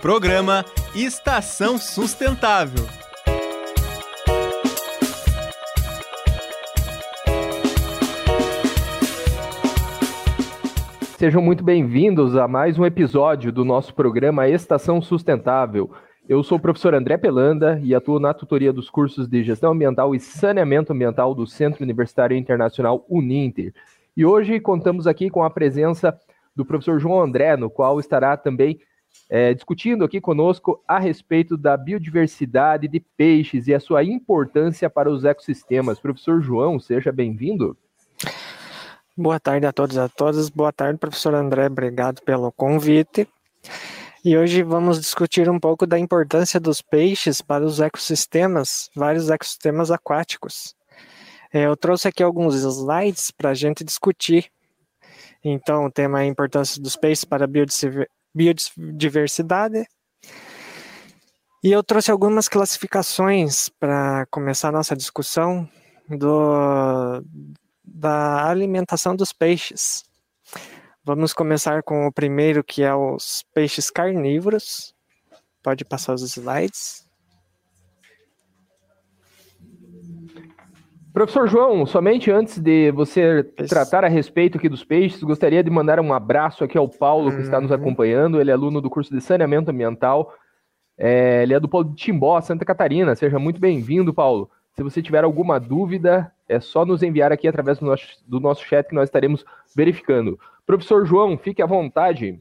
Programa Estação Sustentável. Sejam muito bem-vindos a mais um episódio do nosso programa Estação Sustentável. Eu sou o professor André Pelanda e atuo na tutoria dos cursos de Gestão Ambiental e Saneamento Ambiental do Centro Universitário Internacional Uninter. E hoje contamos aqui com a presença do professor João André, no qual estará também é, discutindo aqui conosco a respeito da biodiversidade de peixes e a sua importância para os ecossistemas. Professor João, seja bem-vindo. Boa tarde a todos e a todas. Boa tarde, professor André. Obrigado pelo convite. E hoje vamos discutir um pouco da importância dos peixes para os ecossistemas, vários ecossistemas aquáticos. É, eu trouxe aqui alguns slides para a gente discutir. Então, o tema é a importância dos peixes para a biodiversidade. E eu trouxe algumas classificações para começar a nossa discussão do, da alimentação dos peixes. Vamos começar com o primeiro, que é os peixes carnívoros. Pode passar os slides. Professor João, somente antes de você tratar a respeito aqui dos peixes, gostaria de mandar um abraço aqui ao Paulo, que está nos uhum. acompanhando. Ele é aluno do curso de saneamento ambiental. É, ele é do Polo de Timbó, Santa Catarina. Seja muito bem-vindo, Paulo. Se você tiver alguma dúvida, é só nos enviar aqui através do nosso, do nosso chat que nós estaremos verificando. Professor João, fique à vontade.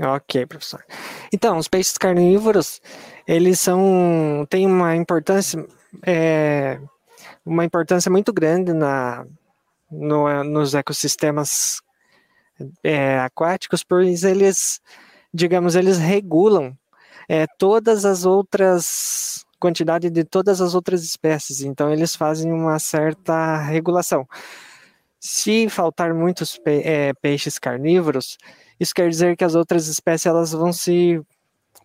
Ok, professor. Então, os peixes carnívoros, eles são têm uma importância é, uma importância muito grande na, no, nos ecossistemas é, aquáticos, pois eles, digamos, eles regulam é, todas as outras quantidade de todas as outras espécies, então eles fazem uma certa regulação. Se faltar muitos pe é, peixes carnívoros, isso quer dizer que as outras espécies elas vão se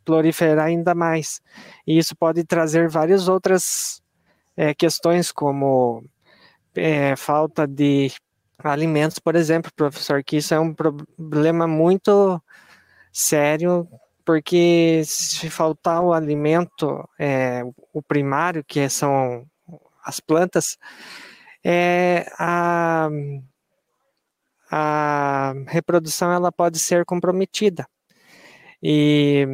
proliferar ainda mais. E isso pode trazer várias outras é, questões, como é, falta de alimentos, por exemplo, professor, que isso é um problema muito sério porque se faltar o alimento, é, o primário, que são as plantas, é, a, a reprodução ela pode ser comprometida. E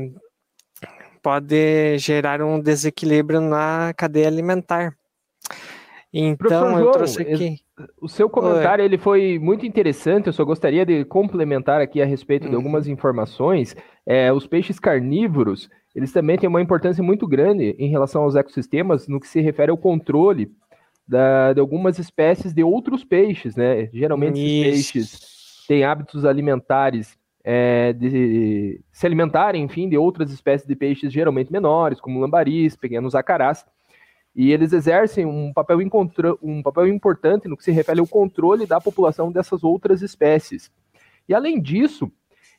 pode gerar um desequilíbrio na cadeia alimentar. Então, eu trouxe aqui. O seu comentário Oi. ele foi muito interessante. Eu só gostaria de complementar aqui a respeito de algumas informações. É, os peixes carnívoros eles também têm uma importância muito grande em relação aos ecossistemas no que se refere ao controle da, de algumas espécies de outros peixes, né? Geralmente esses peixes têm hábitos alimentares é, de se alimentarem, enfim, de outras espécies de peixes geralmente menores, como lambaris, pequenos acarás. E eles exercem um papel, um papel importante no que se refere ao controle da população dessas outras espécies. E além disso,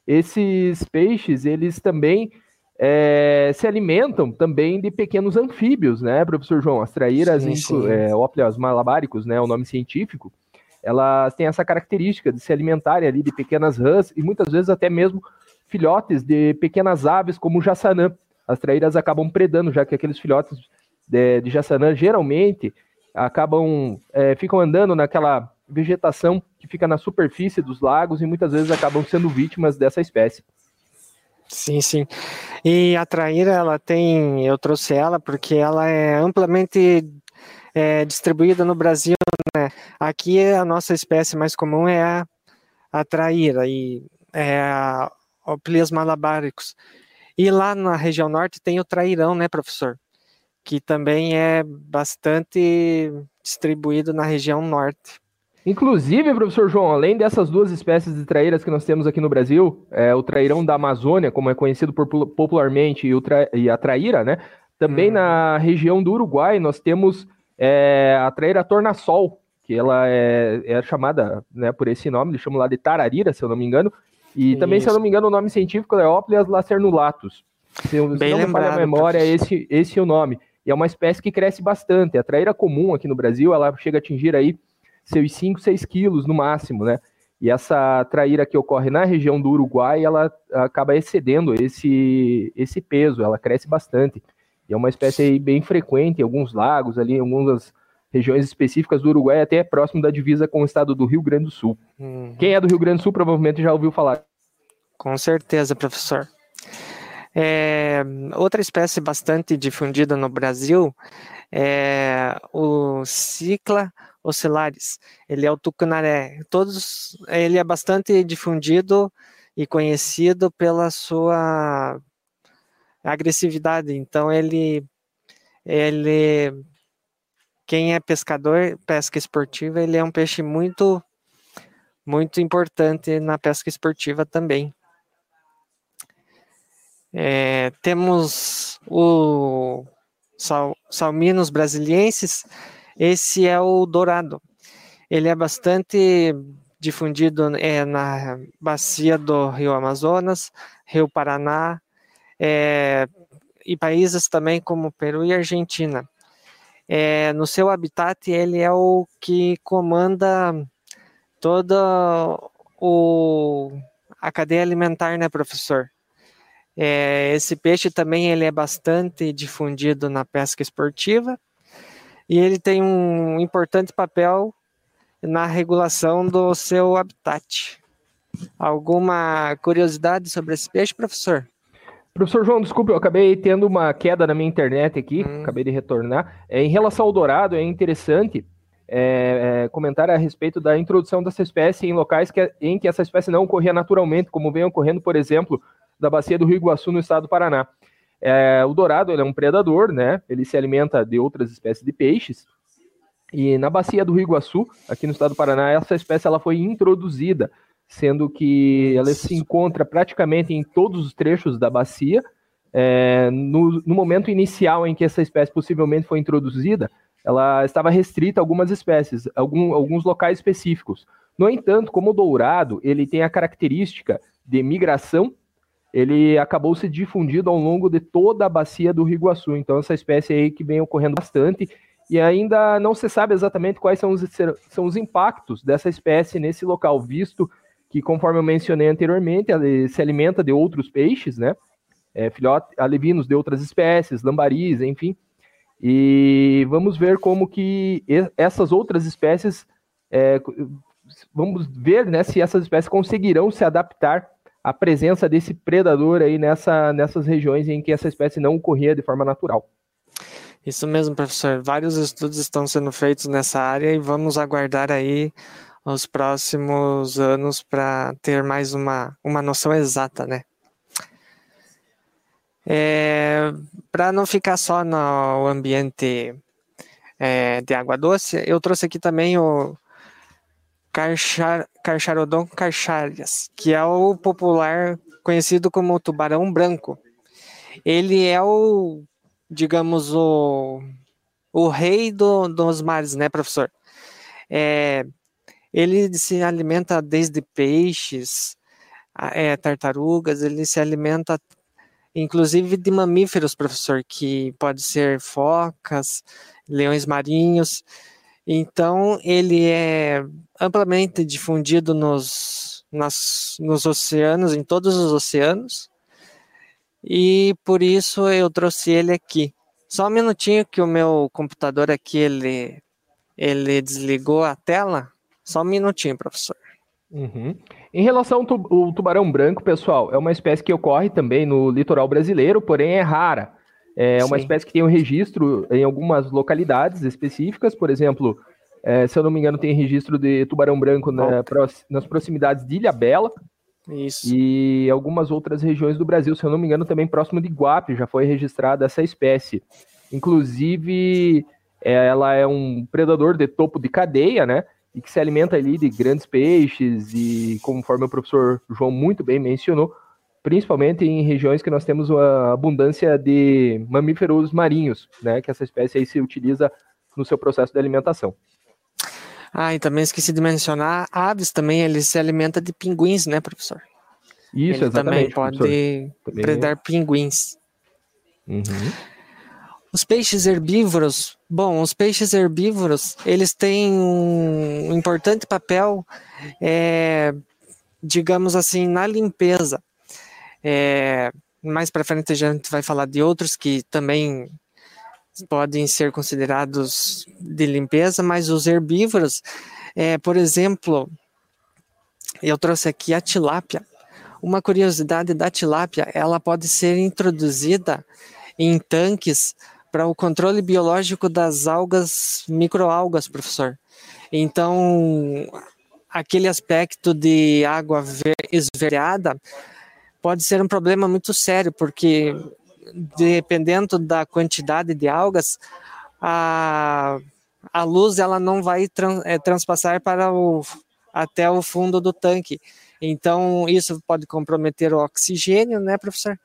esses peixes, eles também é, se alimentam também de pequenos anfíbios, né, professor João? As traíras é, ópleas malabáricos, né, o nome científico, elas têm essa característica de se alimentarem ali de pequenas rãs e muitas vezes até mesmo filhotes de pequenas aves como o jaçanã. As traíras acabam predando, já que aqueles filhotes de, de Jaçanã geralmente acabam, é, ficam andando naquela vegetação que fica na superfície dos lagos e muitas vezes acabam sendo vítimas dessa espécie. Sim, sim. E a traíra, ela tem, eu trouxe ela porque ela é amplamente é, distribuída no Brasil, né? Aqui a nossa espécie mais comum é a, a traíra e é a Opilias malabaricus. E lá na região norte tem o trairão, né, professor? que também é bastante distribuído na região norte. Inclusive, professor João, além dessas duas espécies de traíras que nós temos aqui no Brasil, é, o trairão da Amazônia, como é conhecido popularmente, e, tra, e, a traíra, né? Também hum. na região do Uruguai nós temos é, a traíra tornassol, que ela é, é, chamada né, por esse nome, eles chamam lá de tararira, se eu não me engano. E Isso. também, se eu não me engano, o nome científico é Opleas lacernulatus. Se, se não me falha a memória, esse, esse é o nome e é uma espécie que cresce bastante. A traíra comum aqui no Brasil, ela chega a atingir aí seus 5, 6 quilos no máximo, né? E essa traíra que ocorre na região do Uruguai, ela acaba excedendo esse, esse peso, ela cresce bastante. E é uma espécie bem frequente em alguns lagos, ali em algumas regiões específicas do Uruguai, até próximo da divisa com o estado do Rio Grande do Sul. Uhum. Quem é do Rio Grande do Sul provavelmente já ouviu falar. Com certeza, professor. É, outra espécie bastante difundida no Brasil é o Cicla oscilares. Ele é o tucunaré. Todos, ele é bastante difundido e conhecido pela sua agressividade. Então ele ele quem é pescador, pesca esportiva, ele é um peixe muito muito importante na pesca esportiva também. É, temos o sal, salminos brasilienses, esse é o dourado. Ele é bastante difundido é, na bacia do Rio Amazonas, Rio Paraná, é, e países também como Peru e Argentina. É, no seu habitat, ele é o que comanda toda o, a cadeia alimentar, né, professor? É, esse peixe também ele é bastante difundido na pesca esportiva e ele tem um importante papel na regulação do seu habitat. Alguma curiosidade sobre esse peixe, professor? Professor João, desculpe, eu acabei tendo uma queda na minha internet aqui, hum. acabei de retornar. É, em relação ao dourado, é interessante é, é, comentar a respeito da introdução dessa espécie em locais que, em que essa espécie não ocorria naturalmente, como vem ocorrendo, por exemplo, da bacia do Rio Iguaçu, no estado do Paraná. É, o dourado ele é um predador, né? Ele se alimenta de outras espécies de peixes. E na bacia do Rio Iguaçu, aqui no estado do Paraná, essa espécie ela foi introduzida, sendo que ela se encontra praticamente em todos os trechos da bacia. É, no, no momento inicial em que essa espécie possivelmente foi introduzida, ela estava restrita a algumas espécies, algum, alguns locais específicos. No entanto, como o dourado, ele tem a característica de migração ele acabou se difundindo ao longo de toda a bacia do Rio Iguaçu. Então, essa espécie aí que vem ocorrendo bastante, e ainda não se sabe exatamente quais são os, são os impactos dessa espécie nesse local, visto que, conforme eu mencionei anteriormente, ela se alimenta de outros peixes, né? É, filhote, alevinos de outras espécies, lambaris, enfim. E vamos ver como que essas outras espécies, é, vamos ver né, se essas espécies conseguirão se adaptar a presença desse predador aí nessa, nessas regiões em que essa espécie não ocorria de forma natural. Isso mesmo, professor. Vários estudos estão sendo feitos nessa área e vamos aguardar aí os próximos anos para ter mais uma, uma noção exata, né? É, para não ficar só no ambiente é, de água doce, eu trouxe aqui também o, Carchar, Carcharodon carcharias, que é o popular conhecido como tubarão branco. Ele é o, digamos, o, o rei do, dos mares, né, professor? É, ele se alimenta desde peixes, é, tartarugas, ele se alimenta inclusive de mamíferos, professor, que pode ser focas, leões marinhos. Então, ele é amplamente difundido nos, nas, nos oceanos, em todos os oceanos, e por isso eu trouxe ele aqui. Só um minutinho que o meu computador aqui, ele, ele desligou a tela. Só um minutinho, professor. Uhum. Em relação ao tubarão branco, pessoal, é uma espécie que ocorre também no litoral brasileiro, porém é rara. É uma Sim. espécie que tem um registro em algumas localidades específicas, por exemplo, é, se eu não me engano, tem registro de tubarão branco na, nas proximidades de Ilha Bela. Isso. E algumas outras regiões do Brasil, se eu não me engano, também próximo de Guape já foi registrada essa espécie. Inclusive, ela é um predador de topo de cadeia, né? E que se alimenta ali de grandes peixes e, conforme o professor João muito bem mencionou, principalmente em regiões que nós temos uma abundância de mamíferos marinhos, né, que essa espécie aí se utiliza no seu processo de alimentação. Ah, e também esqueci de mencionar, aves também, ele se alimenta de pinguins, né, professor? Isso, ele exatamente. também pode predar pinguins. Uhum. Os peixes herbívoros, bom, os peixes herbívoros, eles têm um importante papel, é, digamos assim, na limpeza. É, mais para frente a gente vai falar de outros que também podem ser considerados de limpeza, mas os herbívoros, é, por exemplo, eu trouxe aqui a tilápia. Uma curiosidade da tilápia, ela pode ser introduzida em tanques para o controle biológico das algas, microalgas, professor. Então, aquele aspecto de água esverdeada pode ser um problema muito sério, porque dependendo da quantidade de algas, a, a luz ela não vai trans, é, transpassar para o, até o fundo do tanque. Então, isso pode comprometer o oxigênio, né, professor?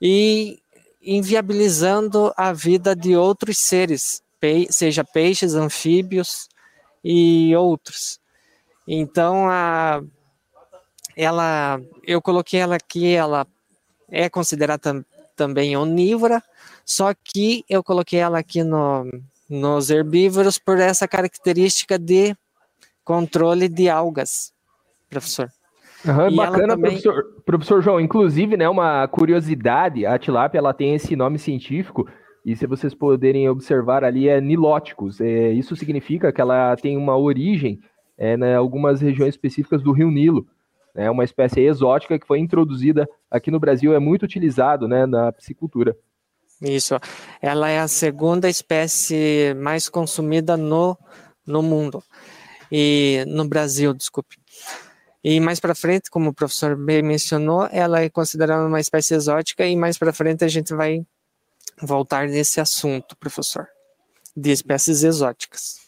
E inviabilizando a vida de outros seres, seja peixes, anfíbios e outros. Então, a, ela, eu coloquei ela aqui, ela é considerada também onívora, só que eu coloquei ela aqui no, nos herbívoros por essa característica de controle de algas, professor. Uhum, bacana, também... professor, professor João. Inclusive, né, uma curiosidade, a tilápia ela tem esse nome científico, e se vocês poderem observar ali, é nilóticos. É, isso significa que ela tem uma origem é, em né, algumas regiões específicas do rio Nilo é uma espécie exótica que foi introduzida aqui no Brasil, é muito utilizado né, na piscicultura. Isso, ela é a segunda espécie mais consumida no, no mundo, e no Brasil, desculpe. E mais para frente, como o professor bem mencionou, ela é considerada uma espécie exótica e mais para frente a gente vai voltar nesse assunto, professor, de espécies exóticas.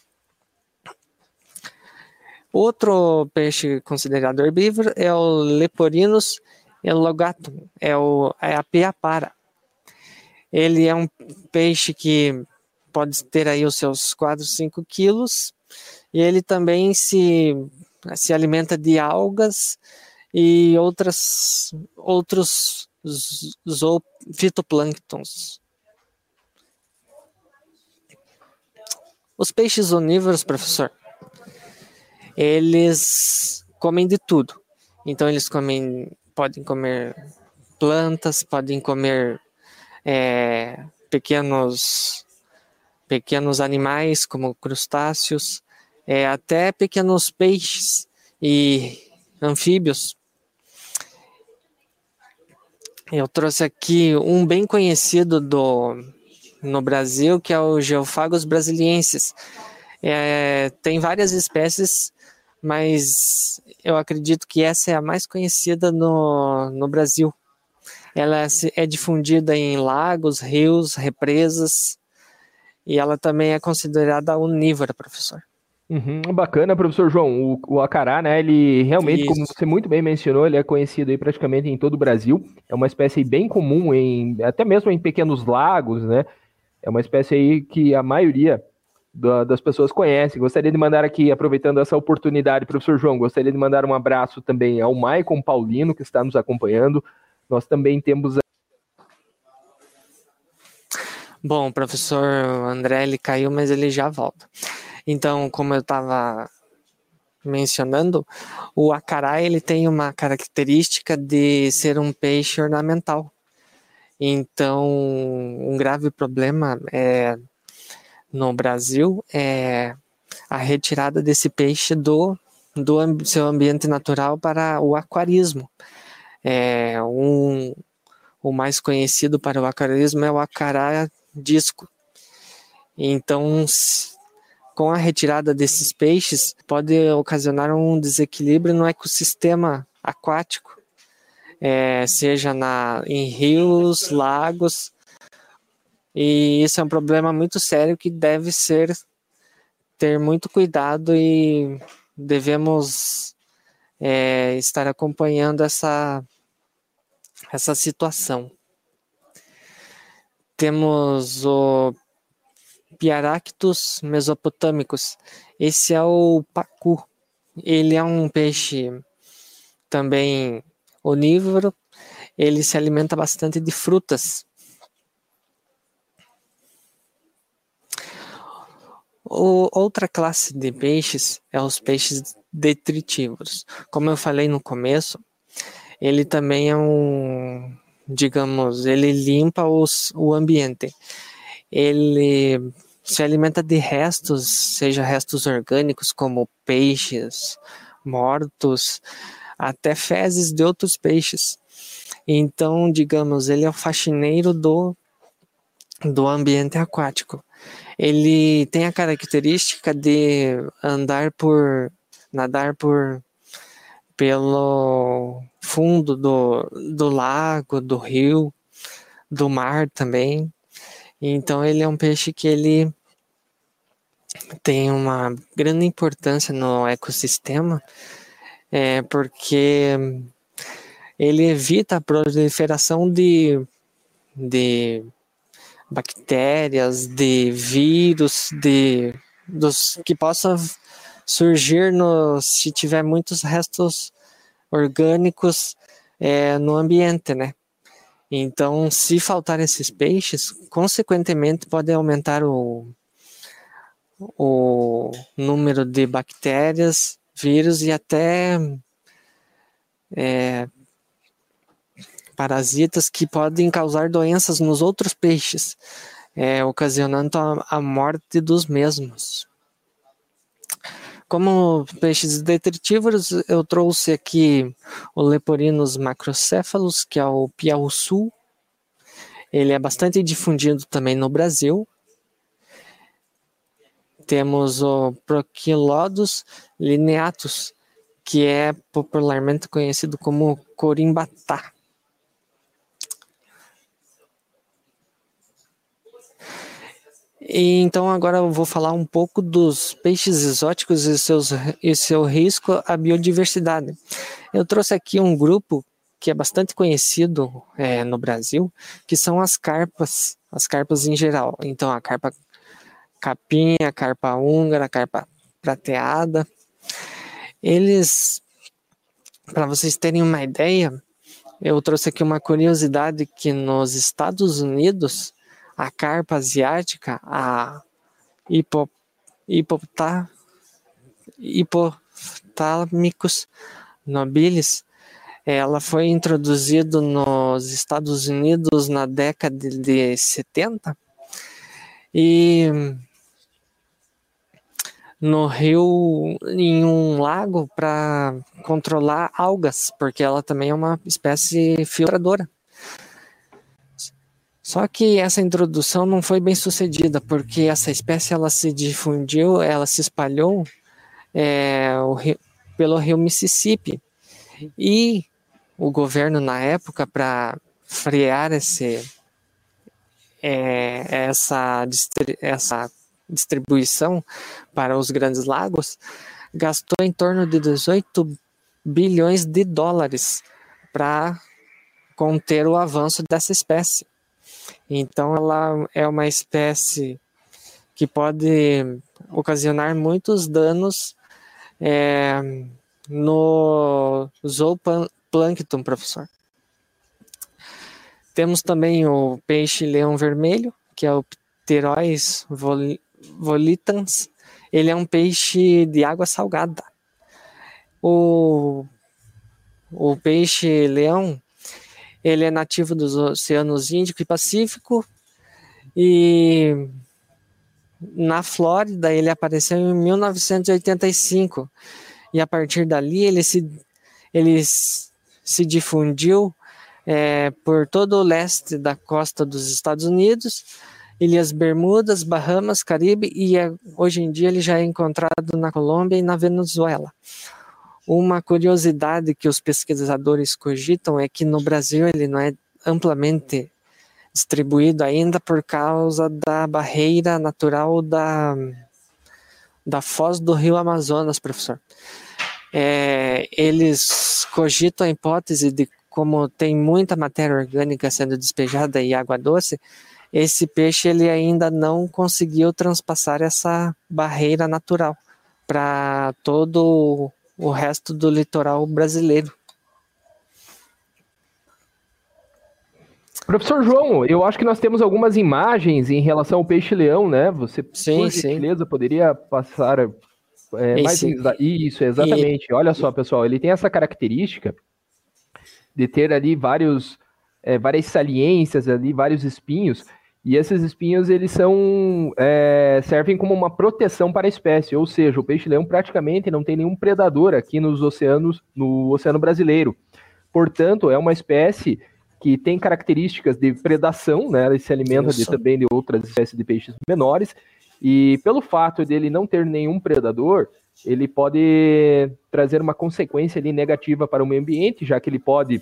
Outro peixe considerado herbívoro é o Leporinus elogatum, é, o, é a piapara. Ele é um peixe que pode ter aí os seus 4, 5 quilos, e ele também se, se alimenta de algas e outras, outros fitoplânctons. Os peixes onívoros, professor, eles comem de tudo. Então eles comem, podem comer plantas, podem comer é, pequenos pequenos animais como crustáceos, é, até pequenos peixes e anfíbios. Eu trouxe aqui um bem conhecido do no Brasil que é o Geophagos brasiliensis. É, tem várias espécies mas eu acredito que essa é a mais conhecida no, no Brasil. Ela é difundida em lagos, rios, represas, e ela também é considerada onívora, professor. Uhum, bacana, professor João. O, o, acará, né? Ele realmente, Isso. como você muito bem mencionou, ele é conhecido aí praticamente em todo o Brasil. É uma espécie bem comum em até mesmo em pequenos lagos, né? É uma espécie aí que a maioria da, das pessoas conhecem. Gostaria de mandar aqui, aproveitando essa oportunidade, professor João, gostaria de mandar um abraço também ao Maicon Paulino, que está nos acompanhando. Nós também temos. Bom, o professor André ele caiu, mas ele já volta. Então, como eu estava mencionando, o acará ele tem uma característica de ser um peixe ornamental. Então, um grave problema é no Brasil é a retirada desse peixe do, do seu ambiente natural para o aquarismo. É, um, o mais conhecido para o aquarismo é o acará disco. Então, com a retirada desses peixes, pode ocasionar um desequilíbrio no ecossistema aquático, é, seja na, em rios, lagos e isso é um problema muito sério que deve ser ter muito cuidado e devemos é, estar acompanhando essa, essa situação. Temos o Piaractus mesopotâmicos. Esse é o pacu. Ele é um peixe também onívoro. Ele se alimenta bastante de frutas O, outra classe de peixes é os peixes detritívoros. Como eu falei no começo, ele também é um, digamos, ele limpa os, o ambiente. Ele se alimenta de restos, seja restos orgânicos como peixes mortos, até fezes de outros peixes. Então, digamos, ele é o faxineiro do, do ambiente aquático. Ele tem a característica de andar por, nadar por, pelo fundo do, do lago, do rio, do mar também. Então, ele é um peixe que ele tem uma grande importância no ecossistema, é, porque ele evita a proliferação de, de bactérias, de vírus, de dos que possa surgir no, se tiver muitos restos orgânicos é, no ambiente, né? Então, se faltar esses peixes, consequentemente pode aumentar o, o número de bactérias, vírus e até é, parasitas que podem causar doenças nos outros peixes, é, ocasionando a, a morte dos mesmos. Como peixes detritívoros, eu trouxe aqui o Leporinos macrocéfalos, que é o piauçu. Ele é bastante difundido também no Brasil. Temos o Proquilodus lineatus, que é popularmente conhecido como corimbatá. E então agora eu vou falar um pouco dos peixes exóticos e, seus, e seu risco à biodiversidade. Eu trouxe aqui um grupo que é bastante conhecido é, no Brasil, que são as carpas, as carpas em geral. Então a carpa capinha, a carpa húngara, a carpa prateada. Eles, para vocês terem uma ideia, eu trouxe aqui uma curiosidade que nos Estados Unidos a carpa asiática, a hipo, nobilis, ela foi introduzida nos Estados Unidos na década de 70 e no rio em um lago para controlar algas, porque ela também é uma espécie filtradora. Só que essa introdução não foi bem sucedida, porque essa espécie ela se difundiu, ela se espalhou é, rio, pelo rio Mississippi. E o governo, na época, para frear esse, é, essa, essa distribuição para os grandes lagos, gastou em torno de 18 bilhões de dólares para conter o avanço dessa espécie. Então, ela é uma espécie que pode ocasionar muitos danos é, no zooplâncton, professor. Temos também o peixe-leão vermelho, que é o Pterois volitans. Ele é um peixe de água salgada. O, o peixe-leão ele é nativo dos oceanos Índico e Pacífico e na Flórida ele apareceu em 1985 e a partir dali ele se, ele se difundiu é, por todo o leste da costa dos Estados Unidos, Ilhas Bermudas, Bahamas, Caribe e é, hoje em dia ele já é encontrado na Colômbia e na Venezuela. Uma curiosidade que os pesquisadores cogitam é que no Brasil ele não é amplamente distribuído ainda por causa da barreira natural da, da foz do rio Amazonas, professor. É, eles cogitam a hipótese de como tem muita matéria orgânica sendo despejada e água doce, esse peixe ele ainda não conseguiu transpassar essa barreira natural para todo o resto do litoral brasileiro. Professor João, eu acho que nós temos algumas imagens em relação ao peixe-leão, né? Você, sim, por gentileza, poderia passar é, mais isso, exatamente. E... Olha só, pessoal, ele tem essa característica de ter ali vários, é, várias saliências ali, vários espinhos, e esses espinhos eles são é, servem como uma proteção para a espécie, ou seja, o peixe-leão praticamente não tem nenhum predador aqui nos oceanos, no oceano brasileiro. Portanto, é uma espécie que tem características de predação, né? Ele se alimenta de, também de outras espécies de peixes menores. E pelo fato dele não ter nenhum predador, ele pode trazer uma consequência ali negativa para o meio ambiente, já que ele pode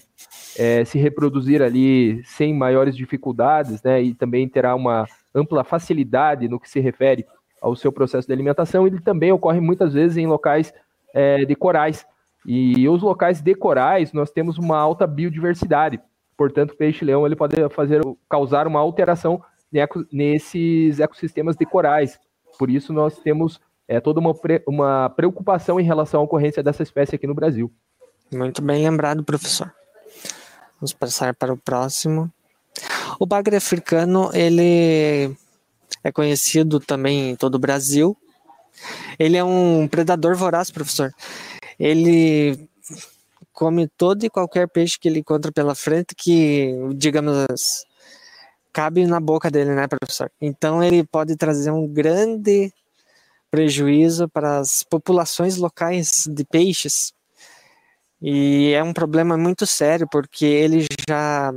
é, se reproduzir ali sem maiores dificuldades, né? E também terá uma ampla facilidade no que se refere ao seu processo de alimentação. Ele também ocorre muitas vezes em locais é, de corais. E os locais de corais nós temos uma alta biodiversidade. Portanto, o peixe-leão ele pode fazer causar uma alteração nesses ecossistemas de corais. Por isso, nós temos é, toda uma, uma preocupação em relação à ocorrência dessa espécie aqui no Brasil. Muito bem lembrado, professor. Vamos passar para o próximo. O bagre africano, ele é conhecido também em todo o Brasil. Ele é um predador voraz, professor. Ele come todo e qualquer peixe que ele encontra pela frente que, digamos, cabe na boca dele, né, professor? Então ele pode trazer um grande prejuízo para as populações locais de peixes. E é um problema muito sério, porque ele já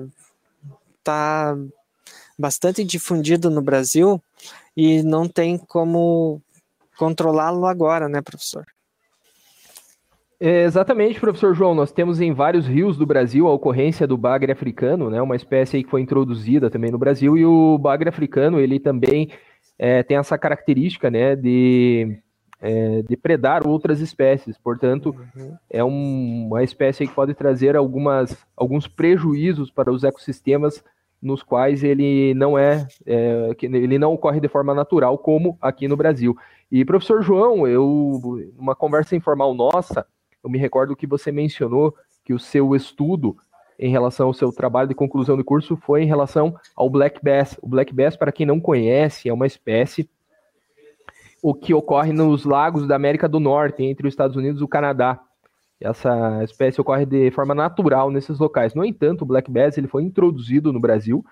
está bastante difundido no Brasil e não tem como controlá-lo agora, né, professor? É, exatamente, professor João. Nós temos em vários rios do Brasil a ocorrência do bagre africano, né? Uma espécie que foi introduzida também no Brasil e o bagre africano ele também é, tem essa característica, né, de, é, de predar outras espécies. Portanto, uhum. é um, uma espécie que pode trazer algumas, alguns prejuízos para os ecossistemas nos quais ele não é, é ele não ocorre de forma natural como aqui no Brasil. E professor João, eu uma conversa informal nossa eu me recordo que você mencionou que o seu estudo em relação ao seu trabalho de conclusão de curso foi em relação ao Black Bass. O Black Bass, para quem não conhece, é uma espécie o que ocorre nos lagos da América do Norte, entre os Estados Unidos e o Canadá. Essa espécie ocorre de forma natural nesses locais. No entanto, o Black Bass ele foi introduzido no Brasil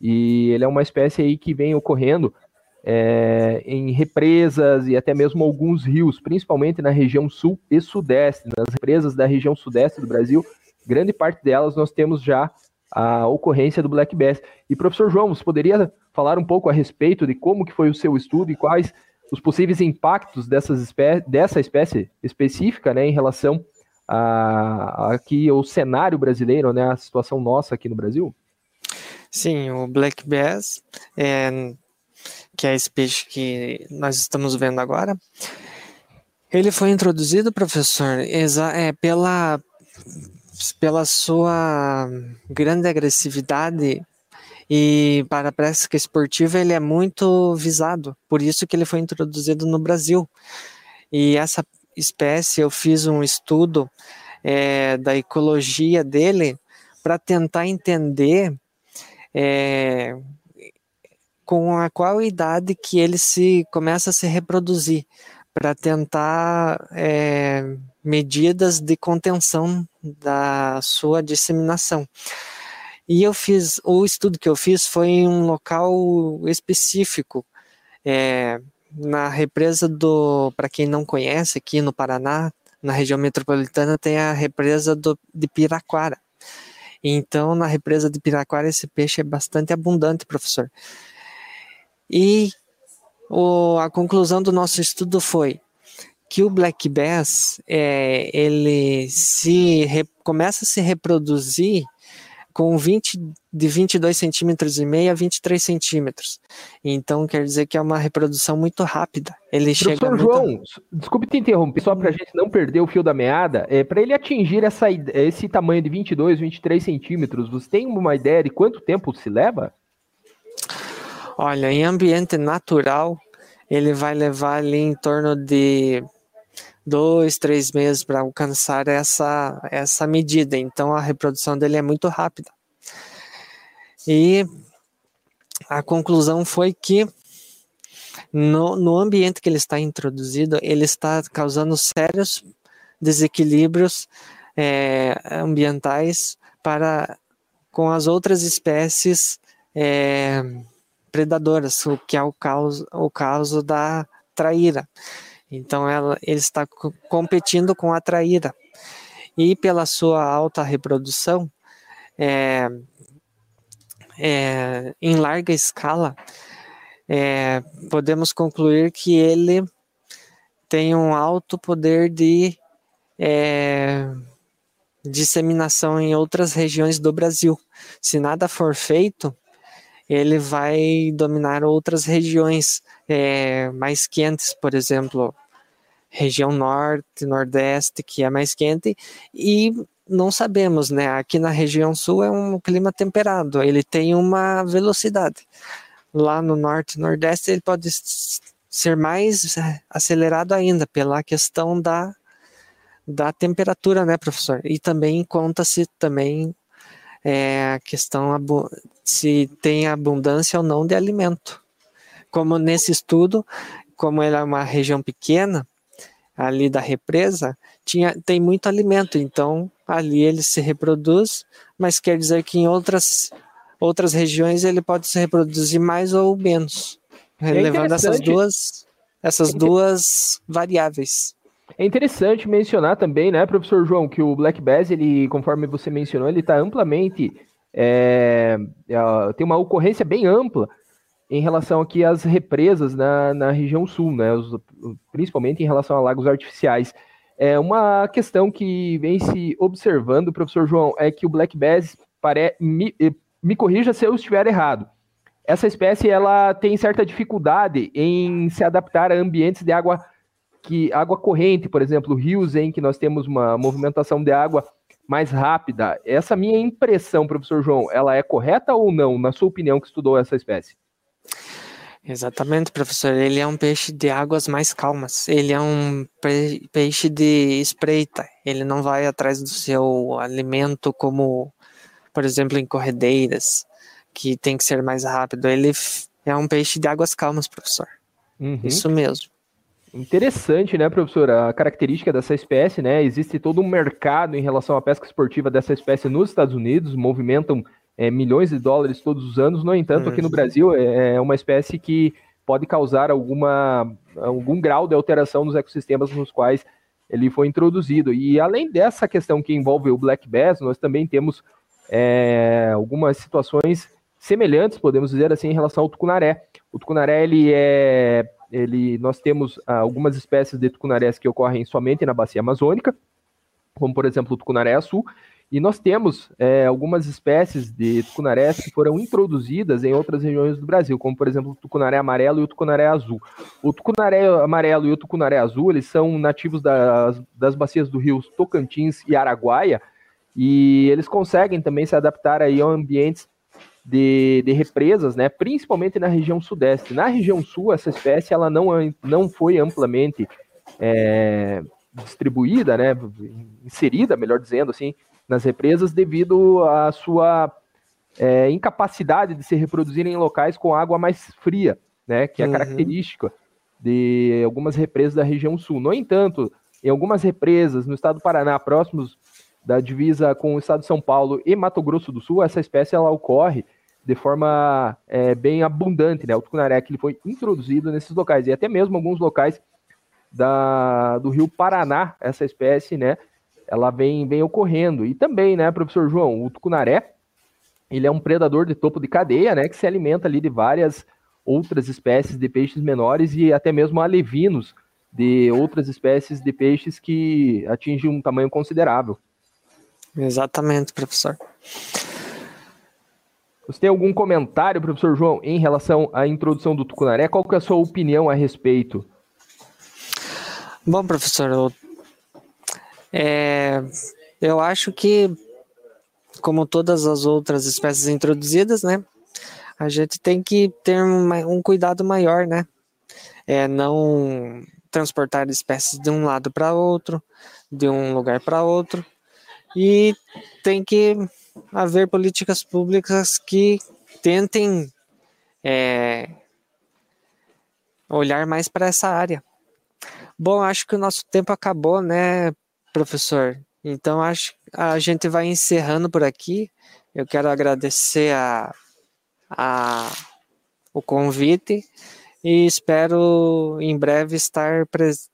e ele é uma espécie aí que vem ocorrendo é, em represas e até mesmo alguns rios, principalmente na região sul e sudeste. Nas represas da região sudeste do Brasil, grande parte delas nós temos já a ocorrência do black bass. E professor João, você poderia falar um pouco a respeito de como que foi o seu estudo e quais os possíveis impactos dessas espé dessa espécie específica, né, em relação a, a aqui o cenário brasileiro, né, a situação nossa aqui no Brasil? Sim, o black bass é, que é esse peixe que nós estamos vendo agora, ele foi introduzido, professor, é, pela, pela sua grande agressividade e para a pesca esportiva ele é muito visado, por isso que ele foi introduzido no Brasil. E essa espécie, eu fiz um estudo é, da ecologia dele para tentar entender é, com a qual idade que ele se começa a se reproduzir para tentar é, medidas de contenção da sua disseminação. E eu fiz, o estudo que eu fiz foi em um local específico, é, na represa do, para quem não conhece, aqui no Paraná, na região metropolitana, tem a represa do, de Piraquara. Então, na represa de Piraquara, esse peixe é bastante abundante, professor. E o, a conclusão do nosso estudo foi que o black bass é, ele se re, começa a se reproduzir com 20, de 22 centímetros e meio a 23 centímetros. Então quer dizer que é uma reprodução muito rápida. Ele Professor chega João, desculpe te interromper, só para a gente não perder o fio da meada, é, para ele atingir essa, esse tamanho de 22, 23 centímetros, você tem uma ideia de quanto tempo se leva? Olha, em ambiente natural, ele vai levar ali em torno de dois, três meses para alcançar essa, essa medida. Então a reprodução dele é muito rápida. E a conclusão foi que no, no ambiente que ele está introduzido, ele está causando sérios desequilíbrios é, ambientais para com as outras espécies é, predadoras, o que é o caso, o caso da traíra. Então ela, ele está competindo com a traíra. E pela sua alta reprodução, é, é, em larga escala, é, podemos concluir que ele tem um alto poder de é, disseminação em outras regiões do Brasil. Se nada for feito, ele vai dominar outras regiões é, mais quentes, por exemplo, região norte, nordeste, que é mais quente, e não sabemos, né? Aqui na região sul é um clima temperado, ele tem uma velocidade. Lá no norte, nordeste, ele pode ser mais acelerado ainda pela questão da, da temperatura, né, professor? E também conta-se também é, a questão se tem abundância ou não de alimento. Como nesse estudo, como ela é uma região pequena, ali da represa, tinha, tem muito alimento, então ali ele se reproduz, mas quer dizer que em outras, outras regiões ele pode se reproduzir mais ou menos, é levando essas duas, essas é duas variáveis. É interessante mencionar também, né, professor João, que o Black Bass, ele, conforme você mencionou, ele está amplamente, é, é, tem uma ocorrência bem ampla em relação aqui às represas na, na região sul, né, os, principalmente em relação a lagos artificiais. É uma questão que vem se observando, professor João, é que o Black Bass, pare... me, me corrija se eu estiver errado, essa espécie ela tem certa dificuldade em se adaptar a ambientes de água que água corrente, por exemplo, rios em que nós temos uma movimentação de água mais rápida. Essa minha impressão, professor João, ela é correta ou não, na sua opinião, que estudou essa espécie? Exatamente, professor. Ele é um peixe de águas mais calmas. Ele é um peixe de espreita. Ele não vai atrás do seu alimento como, por exemplo, em corredeiras, que tem que ser mais rápido. Ele é um peixe de águas calmas, professor. Uhum. Isso mesmo. Interessante, né, professor? A característica dessa espécie, né? Existe todo um mercado em relação à pesca esportiva dessa espécie nos Estados Unidos, movimentam é, milhões de dólares todos os anos. No entanto, aqui no. Brasil é, é uma espécie que pode causar alguma, algum grau de alteração nos ecossistemas nos quais ele foi introduzido. E além dessa questão que envolve o black bass, nós também temos é, algumas situações semelhantes, podemos dizer assim, em relação ao tucunaré. O tucunaré ele é ele, nós temos ah, algumas espécies de tucunarés que ocorrem somente na bacia amazônica, como por exemplo o tucunaré sul, e nós temos é, algumas espécies de tucunarés que foram introduzidas em outras regiões do Brasil, como por exemplo o tucunaré amarelo e o tucunaré azul. O tucunaré amarelo e o tucunaré azul, eles são nativos das, das bacias do rio Tocantins e Araguaia, e eles conseguem também se adaptar aí a ambientes de, de, represas, né, principalmente na região sudeste. Na região sul, essa espécie ela não, não foi amplamente é, distribuída, né, inserida, melhor dizendo assim, nas represas devido à sua é, incapacidade de se reproduzir em locais com água mais fria, né, que é uhum. característica de algumas represas da região sul. No entanto, em algumas represas no estado do Paraná, próximos da divisa com o estado de São Paulo e Mato Grosso do Sul, essa espécie ela ocorre de forma é, bem abundante, né? O tucunaré que ele foi introduzido nesses locais e até mesmo alguns locais da, do Rio Paraná, essa espécie, né? Ela vem, vem ocorrendo e também, né, professor João, o tucunaré ele é um predador de topo de cadeia, né? Que se alimenta ali de várias outras espécies de peixes menores e até mesmo alevinos de outras espécies de peixes que atingem um tamanho considerável. Exatamente, professor. Você tem algum comentário, professor João, em relação à introdução do tucunaré? Qual que é a sua opinião a respeito? Bom, professor, eu, é, eu acho que, como todas as outras espécies introduzidas, né, a gente tem que ter um, um cuidado maior, né? É, não transportar espécies de um lado para outro, de um lugar para outro, e tem que haver políticas públicas que tentem é, olhar mais para essa área. Bom, acho que o nosso tempo acabou, né, professor? Então acho que a gente vai encerrando por aqui. Eu quero agradecer a, a, o convite e espero em breve estar pres,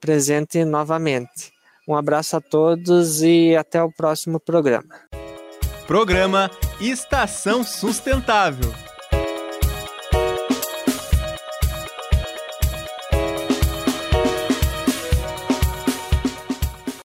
presente novamente. Um abraço a todos e até o próximo programa. Programa Estação Sustentável.